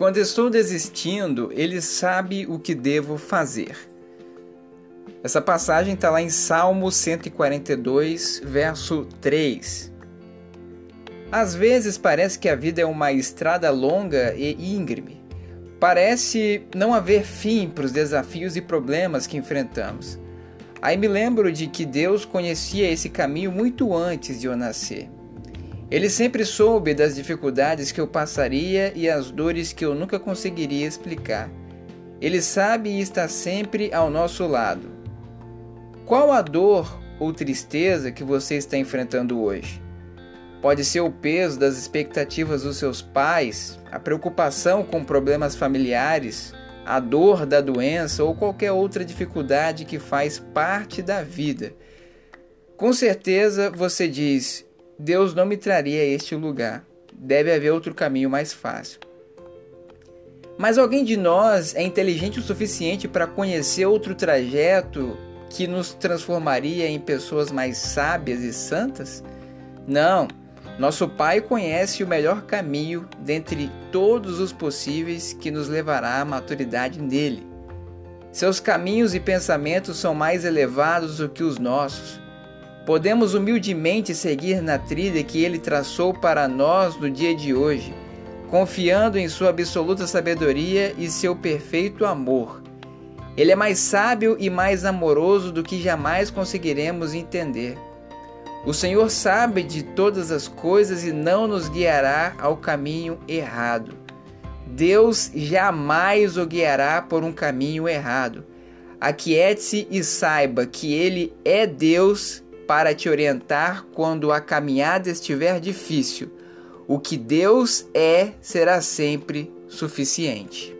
Quando estou desistindo, Ele sabe o que devo fazer. Essa passagem está lá em Salmo 142, verso 3. Às vezes parece que a vida é uma estrada longa e íngreme. Parece não haver fim para os desafios e problemas que enfrentamos. Aí me lembro de que Deus conhecia esse caminho muito antes de eu nascer. Ele sempre soube das dificuldades que eu passaria e as dores que eu nunca conseguiria explicar. Ele sabe e está sempre ao nosso lado. Qual a dor ou tristeza que você está enfrentando hoje? Pode ser o peso das expectativas dos seus pais, a preocupação com problemas familiares, a dor da doença ou qualquer outra dificuldade que faz parte da vida. Com certeza você diz: Deus não me traria a este lugar. Deve haver outro caminho mais fácil. Mas alguém de nós é inteligente o suficiente para conhecer outro trajeto que nos transformaria em pessoas mais sábias e santas? Não. Nosso Pai conhece o melhor caminho dentre todos os possíveis que nos levará à maturidade nele. Seus caminhos e pensamentos são mais elevados do que os nossos. Podemos humildemente seguir na trilha que ele traçou para nós no dia de hoje, confiando em sua absoluta sabedoria e seu perfeito amor. Ele é mais sábio e mais amoroso do que jamais conseguiremos entender. O Senhor sabe de todas as coisas e não nos guiará ao caminho errado. Deus jamais o guiará por um caminho errado. Aquiete-se e saiba que Ele é Deus para te orientar quando a caminhada estiver difícil. O que Deus é será sempre suficiente.